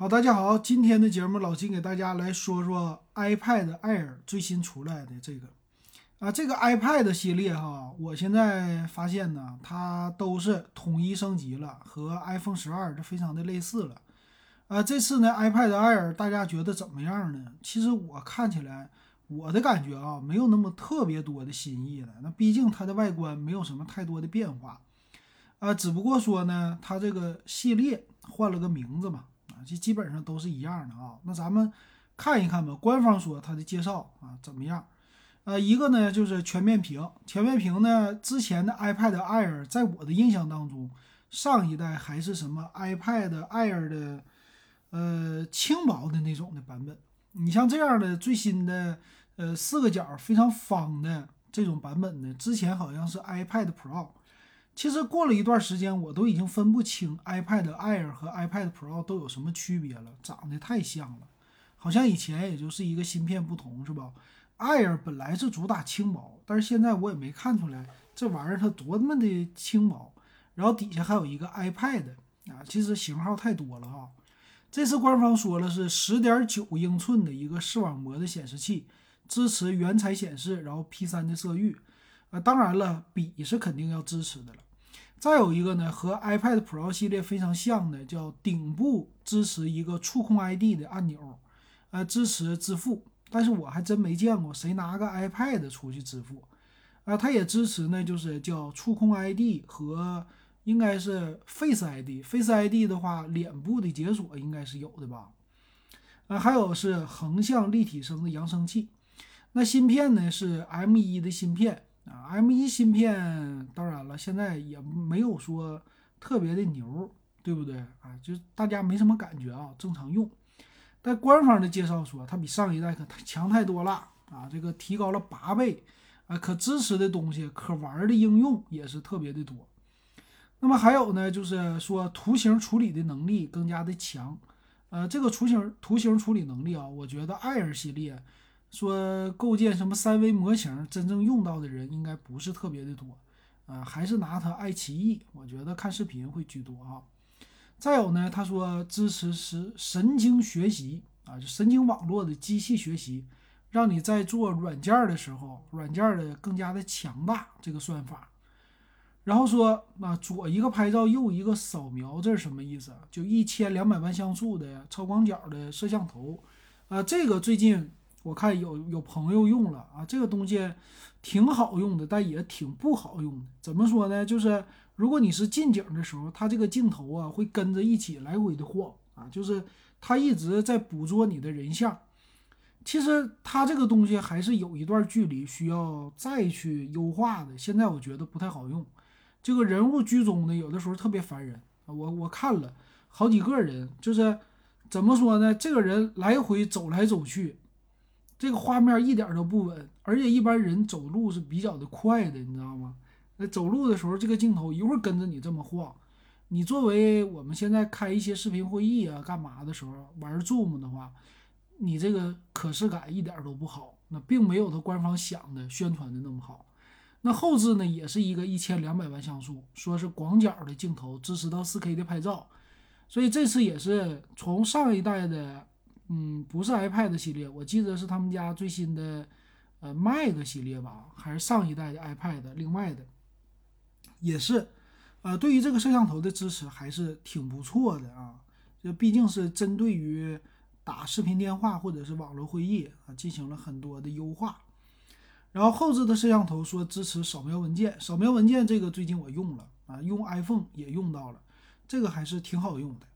好，大家好，今天的节目老金给大家来说说 iPad Air 最新出来的这个啊，这个 iPad 系列哈，我现在发现呢，它都是统一升级了，和 iPhone 十二这非常的类似了啊。这次呢，iPad Air 大家觉得怎么样呢？其实我看起来，我的感觉啊，没有那么特别多的新意了。那毕竟它的外观没有什么太多的变化啊，只不过说呢，它这个系列换了个名字嘛。这基本上都是一样的啊，那咱们看一看吧。官方说它的介绍啊怎么样？呃，一个呢就是全面屏，全面屏呢之前的 iPad Air 在我的印象当中，上一代还是什么 iPad Air 的呃轻薄的那种的版本。你像这样的最新的呃四个角非常方的这种版本呢，之前好像是 iPad Pro。其实过了一段时间，我都已经分不清 iPad Air 和 iPad Pro 都有什么区别了，长得太像了，好像以前也就是一个芯片不同，是吧？Air 本来是主打轻薄，但是现在我也没看出来这玩意儿它多么的轻薄。然后底下还有一个 iPad 啊，其实型号太多了哈。这次官方说了是十点九英寸的一个视网膜的显示器，支持原彩显示，然后 P3 的色域。啊，当然了，笔是肯定要支持的了。再有一个呢，和 iPad Pro 系列非常像的，叫顶部支持一个触控 ID 的按钮，呃，支持支付。但是我还真没见过谁拿个 iPad 出去支付。啊，它也支持呢，就是叫触控 ID 和应该是 Face ID。Face ID 的话，脸部的解锁应该是有的吧？啊，还有是横向立体声的扬声器。那芯片呢是 M1 的芯片。啊，M1 芯片当然了，现在也没有说特别的牛，对不对啊？就大家没什么感觉啊，正常用。但官方的介绍说，它比上一代可强太多了啊，这个提高了八倍啊，可支持的东西、可玩的应用也是特别的多。那么还有呢，就是说图形处理的能力更加的强。呃，这个图形图形处理能力啊，我觉得 Air 系列。说构建什么三维模型，真正用到的人应该不是特别的多，啊，还是拿它爱奇艺，我觉得看视频会居多啊。再有呢，他说支持是神经学习啊，就神经网络的机器学习，让你在做软件的时候，软件的更加的强大这个算法。然后说啊，左一个拍照，右一个扫描，这是什么意思？就一千两百万像素的超广角的摄像头啊，这个最近。我看有有朋友用了啊，这个东西挺好用的，但也挺不好用的。怎么说呢？就是如果你是近景的时候，它这个镜头啊会跟着一起来回的晃啊，就是它一直在捕捉你的人像。其实它这个东西还是有一段距离需要再去优化的。现在我觉得不太好用，这个人物居中呢有的时候特别烦人。我我看了好几个人，就是怎么说呢？这个人来回走来走去。这个画面一点都不稳，而且一般人走路是比较的快的，你知道吗？那走路的时候，这个镜头一会儿跟着你这么晃，你作为我们现在开一些视频会议啊、干嘛的时候玩 Zoom 的话，你这个可视感一点都不好，那并没有它官方想的宣传的那么好。那后置呢，也是一个一千两百万像素，说是广角的镜头，支持到 4K 的拍照，所以这次也是从上一代的。嗯，不是 iPad 系列，我记得是他们家最新的，呃，Mac 系列吧，还是上一代的 iPad？另外的也是，呃，对于这个摄像头的支持还是挺不错的啊。这毕竟是针对于打视频电话或者是网络会议啊，进行了很多的优化。然后后置的摄像头说支持扫描文件，扫描文件这个最近我用了啊，用 iPhone 也用到了，这个还是挺好用的。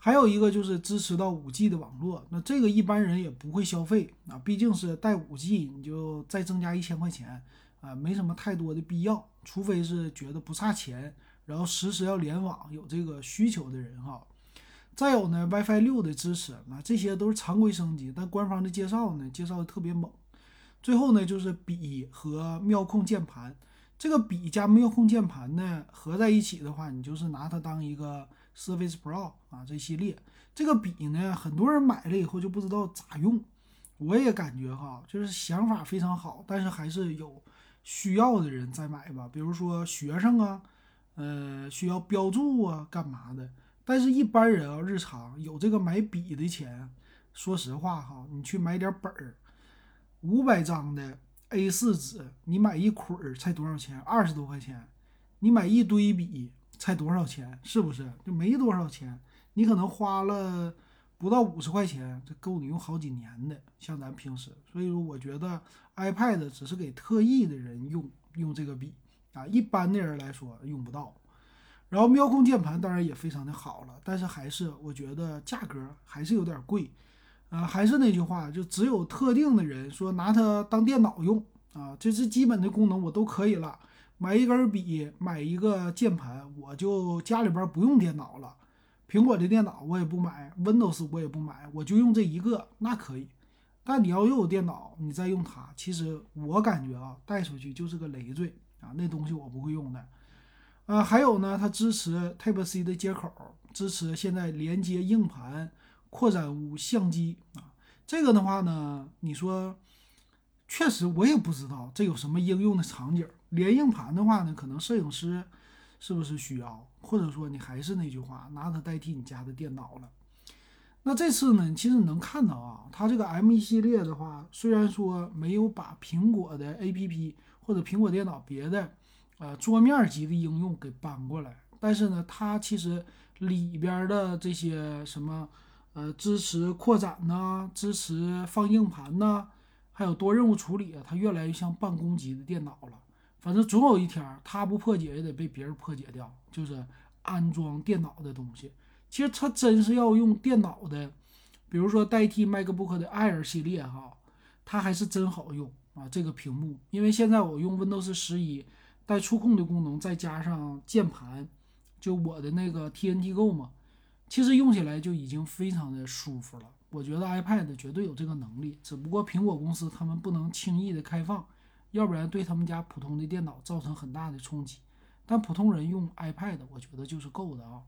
还有一个就是支持到五 G 的网络，那这个一般人也不会消费啊，毕竟是带五 G，你就再增加一千块钱啊，没什么太多的必要，除非是觉得不差钱，然后实时要联网有这个需求的人哈。再有呢，WiFi 六的支持，那这些都是常规升级，但官方的介绍呢，介绍的特别猛。最后呢，就是笔和妙控键盘，这个笔加妙控键盘呢合在一起的话，你就是拿它当一个。Surface Pro 啊，这系列这个笔呢，很多人买了以后就不知道咋用。我也感觉哈，就是想法非常好，但是还是有需要的人再买吧。比如说学生啊，呃，需要标注啊，干嘛的？但是，一般人啊，日常有这个买笔的钱，说实话哈，你去买点本儿，五百张的 A4 纸，你买一捆儿才多少钱？二十多块钱。你买一堆笔才多少钱？是不是？就没多少钱。你可能花了不到五十块钱，这够你用好几年的。像咱平时，所以说我觉得 iPad 只是给特意的人用用这个笔啊，一般的人来说用不到。然后妙控键盘当然也非常的好了，但是还是我觉得价格还是有点贵，啊，还是那句话，就只有特定的人说拿它当电脑用啊，这是基本的功能我都可以了，买一根笔，买一个键盘，我就家里边不用电脑了，苹果的电脑我也不买，Windows 我也不买，我就用这一个，那可以。但你要又有电脑，你再用它，其实我感觉啊，带出去就是个累赘啊，那东西我不会用的。啊，还有呢，它支持 Type C 的接口，支持现在连接硬盘、扩展坞相机啊。这个的话呢，你说确实我也不知道这有什么应用的场景。连硬盘的话呢，可能摄影师是不是需要，或者说你还是那句话，拿它代替你家的电脑了。那这次呢，其实能看到啊，它这个 M1 系列的话，虽然说没有把苹果的 APP 或者苹果电脑别的。呃，桌面级的应用给搬过来，但是呢，它其实里边的这些什么，呃，支持扩展呐，支持放硬盘呐，还有多任务处理啊，它越来越像办公级的电脑了。反正总有一天，它不破解也得被别人破解掉，就是安装电脑的东西。其实它真是要用电脑的，比如说代替 MacBook 的 Air 系列哈，它还是真好用啊。这个屏幕，因为现在我用 Windows 十一。带触控的功能，再加上键盘，就我的那个 TNT Go 嘛，其实用起来就已经非常的舒服了。我觉得 iPad 绝对有这个能力，只不过苹果公司他们不能轻易的开放，要不然对他们家普通的电脑造成很大的冲击。但普通人用 iPad，我觉得就是够的啊。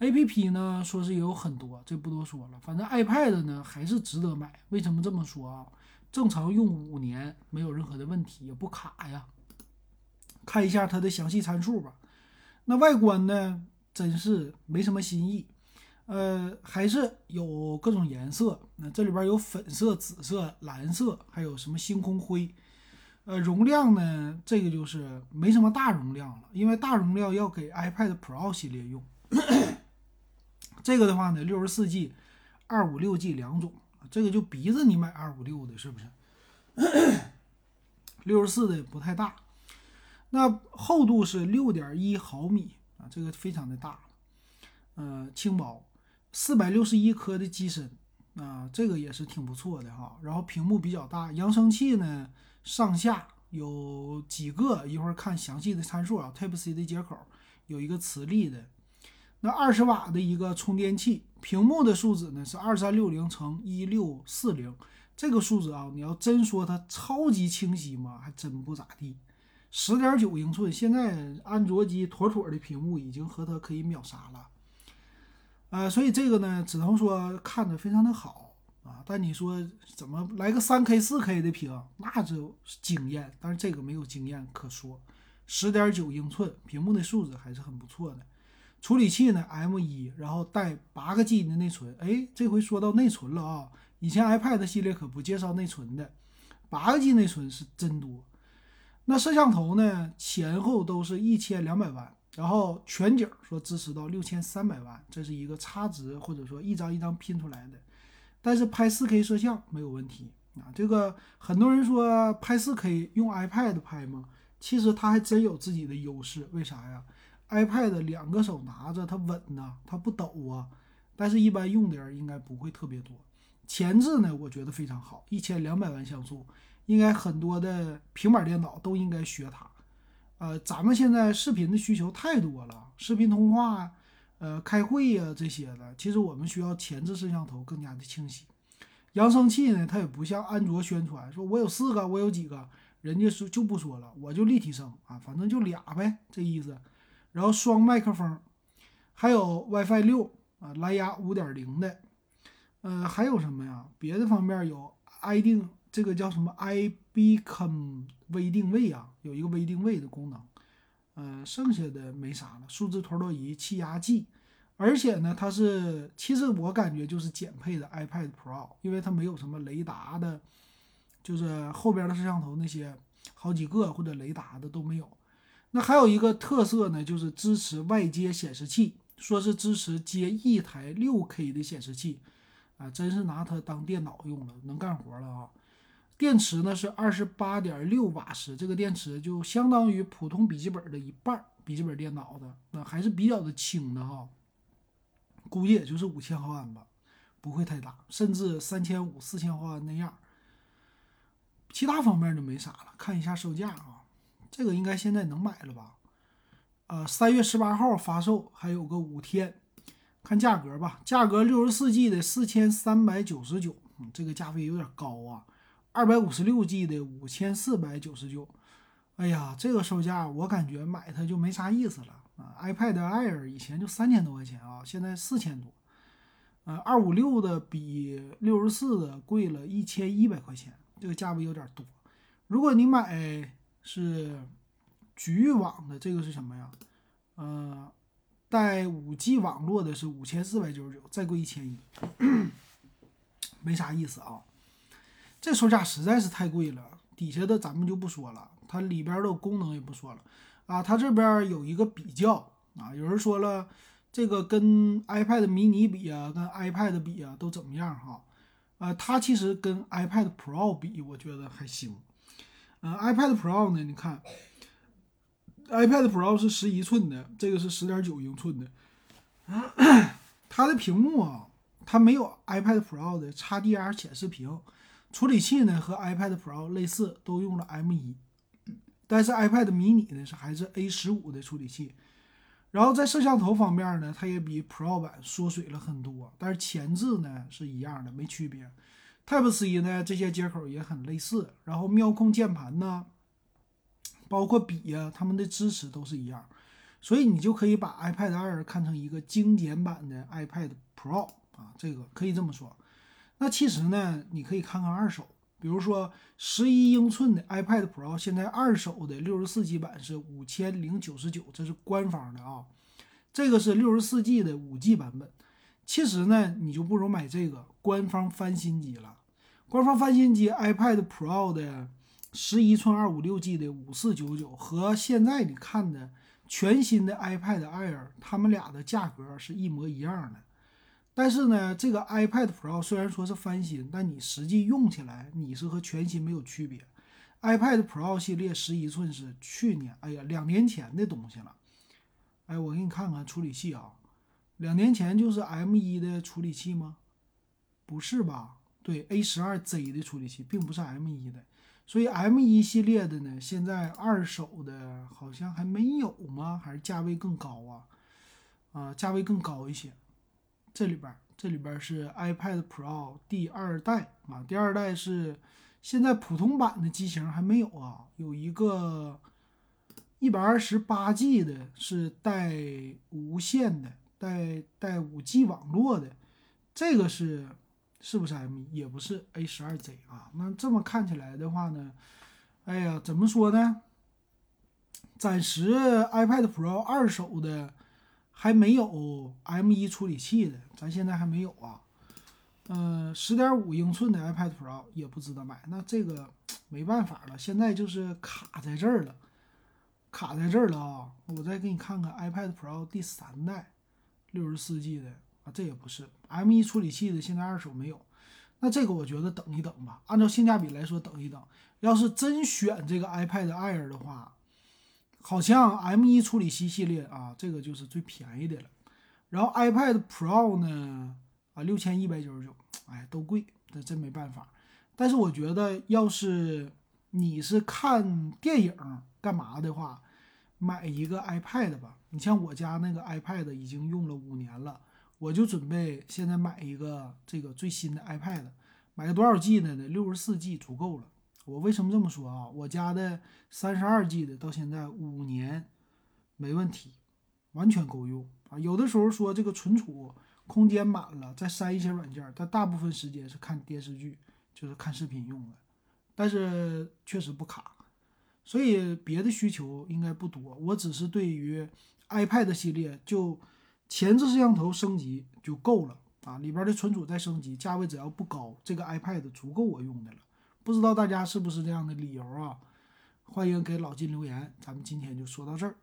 APP 呢，说是也有很多，这不多说了。反正 iPad 呢还是值得买。为什么这么说啊？正常用五年没有任何的问题，也不卡呀。看一下它的详细参数吧。那外观呢，真是没什么新意。呃，还是有各种颜色。那这里边有粉色、紫色、蓝色，还有什么星空灰。呃，容量呢，这个就是没什么大容量了，因为大容量要给 iPad Pro 系列用。这个的话呢，六十四 G、二五六 G 两种。这个就逼着你买二五六的，是不是？六十四的不太大。那厚度是六点一毫米啊，这个非常的大，呃，轻薄，四百六十一克的机身啊，这个也是挺不错的哈。然后屏幕比较大，扬声器呢上下有几个，一会儿看详细的参数啊。Type C 的接口，有一个磁力的，那二十瓦的一个充电器，屏幕的数字呢是二三六零乘一六四零，这个数字啊，你要真说它超级清晰吗？还真不咋地。十点九英寸，现在安卓机妥妥的屏幕已经和它可以秒杀了，啊，所以这个呢，只能说看着非常的好啊。但你说怎么来个三 K、四 K 的屏，那就惊艳。但是这个没有惊艳可说，十点九英寸屏幕的素质还是很不错的。处理器呢，M 一，然后带八个 G 的内存。哎，这回说到内存了啊，以前 iPad 系列可不介绍内存的，八个 G 内存是真多。那摄像头呢？前后都是一千两百万，然后全景说支持到六千三百万，这是一个差值或者说一张一张拼出来的。但是拍四 K 摄像没有问题啊。这个很多人说拍四 K 用 iPad 拍吗？其实它还真有自己的优势。为啥呀？iPad 两个手拿着它稳呐，它不抖啊。但是一般用的人应该不会特别多。前置呢，我觉得非常好，一千两百万像素。应该很多的平板电脑都应该学它，呃，咱们现在视频的需求太多了，视频通话，呃，开会呀这些的，其实我们需要前置摄像头更加的清晰。扬声器呢，它也不像安卓宣传说我有四个，我有几个，人家说就不说了，我就立体声啊，反正就俩呗，这意思。然后双麦克风，还有 WiFi 六啊，蓝牙五点零的，呃，还有什么呀？别的方面有 i 定。这个叫什么？iBeacon 微定位啊，有一个微定位的功能。呃，剩下的没啥了。数字陀螺仪、气压计，而且呢，它是其实我感觉就是减配的 iPad Pro，因为它没有什么雷达的，就是后边的摄像头那些好几个或者雷达的都没有。那还有一个特色呢，就是支持外接显示器，说是支持接一台六 K 的显示器，啊，真是拿它当电脑用了，能干活了啊！电池呢是二十八点六瓦时，这个电池就相当于普通笔记本的一半，笔记本电脑的那还是比较的轻的哈，估计也就是五千毫安吧，不会太大，甚至三千五、四千毫安那样。其他方面就没啥了，看一下售价啊。这个应该现在能买了吧？呃，三月十八号发售，还有个五天，看价格吧。价格六十四 G 的四千三百九十九，这个价位有点高啊。二百五十六 G 的五千四百九十九，哎呀，这个售价我感觉买它就没啥意思了啊。iPad Air 以前就三千多块钱啊，现在四千多。呃，二五六的比六十四的贵了一千一百块钱，这个价位有点多。如果你买。是局域网的，这个是什么呀？呃，带五 G 网络的是五千四百九十九，再贵一千一，没啥意思啊。这售价实在是太贵了。底下的咱们就不说了，它里边的功能也不说了啊。它这边有一个比较啊，有人说了，这个跟 iPad mini 比啊，跟 iPad 比啊，都怎么样哈？呃，它其实跟 iPad Pro 比，我觉得还行。嗯，iPad Pro 呢？你看，iPad Pro 是十一寸的，这个是十点九英寸的。它的屏幕啊，它没有 iPad Pro 的 XDR 显示屏。处理器呢和 iPad Pro 类似，都用了 M1，但是 iPad mini 呢是还是 A 十五的处理器。然后在摄像头方面呢，它也比 Pro 版缩水了很多，但是前置呢是一样的，没区别。Type C 呢，这些接口也很类似，然后妙控键盘呢，包括笔呀，它们的支持都是一样，所以你就可以把 iPad 二看成一个精简版的 iPad Pro 啊，这个可以这么说。那其实呢，你可以看看二手，比如说十一英寸的 iPad Pro，现在二手的六十四 G 版是五千零九十九，这是官方的啊，这个是六十四 G 的五 G 版本。其实呢，你就不如买这个官方翻新机了。官方翻新机 iPad Pro 的十一寸二五六 G 的五四九九和现在你看的全新的 iPad Air，它们俩的价格是一模一样的。但是呢，这个 iPad Pro 虽然说是翻新，但你实际用起来你是和全新没有区别。iPad Pro 系列十一寸是去年，哎呀，两年前的东西了。哎，我给你看看处理器啊，两年前就是 M1 的处理器吗？不是吧？对 A 十二 Z 的处理器，并不是 M 一的，所以 M 一系列的呢，现在二手的好像还没有吗？还是价位更高啊？啊，价位更高一些。这里边，这里边是 iPad Pro 第二代啊，第二代是现在普通版的机型还没有啊，有一个一百二十八 G 的，是带无线的，带带五 G 网络的，这个是。是不是 M？也不是 A 十二 Z 啊。那这么看起来的话呢，哎呀，怎么说呢？暂时 iPad Pro 二手的还没有 M 一处理器的，咱现在还没有啊。嗯，十点五英寸的 iPad Pro 也不值得买。那这个 没办法了，现在就是卡在这儿了，卡在这儿了啊。我再给你看看 iPad Pro 第三代，六十四 G 的啊。这也不是 M1 处理器的，现在二手没有。那这个我觉得等一等吧，按照性价比来说等一等。要是真选这个 iPad Air 的话，好像 M1 处理器系列啊，这个就是最便宜的了。然后 iPad Pro 呢，啊六千一百九十九，哎，都贵，这真没办法。但是我觉得，要是你是看电影干嘛的话，买一个 iPad 吧。你像我家那个 iPad 已经用了五年了。我就准备现在买一个这个最新的 iPad，买个多少 G 的呢？六十四 G 足够了。我为什么这么说啊？我家的三十二 G 的到现在五年没问题，完全够用啊。有的时候说这个存储空间满了，再删一些软件，但大部分时间是看电视剧，就是看视频用的。但是确实不卡，所以别的需求应该不多。我只是对于 iPad 系列就。前置摄像头升级就够了啊，里边的存储再升级，价位只要不高，这个 iPad 足够我用的了。不知道大家是不是这样的理由啊？欢迎给老金留言。咱们今天就说到这儿。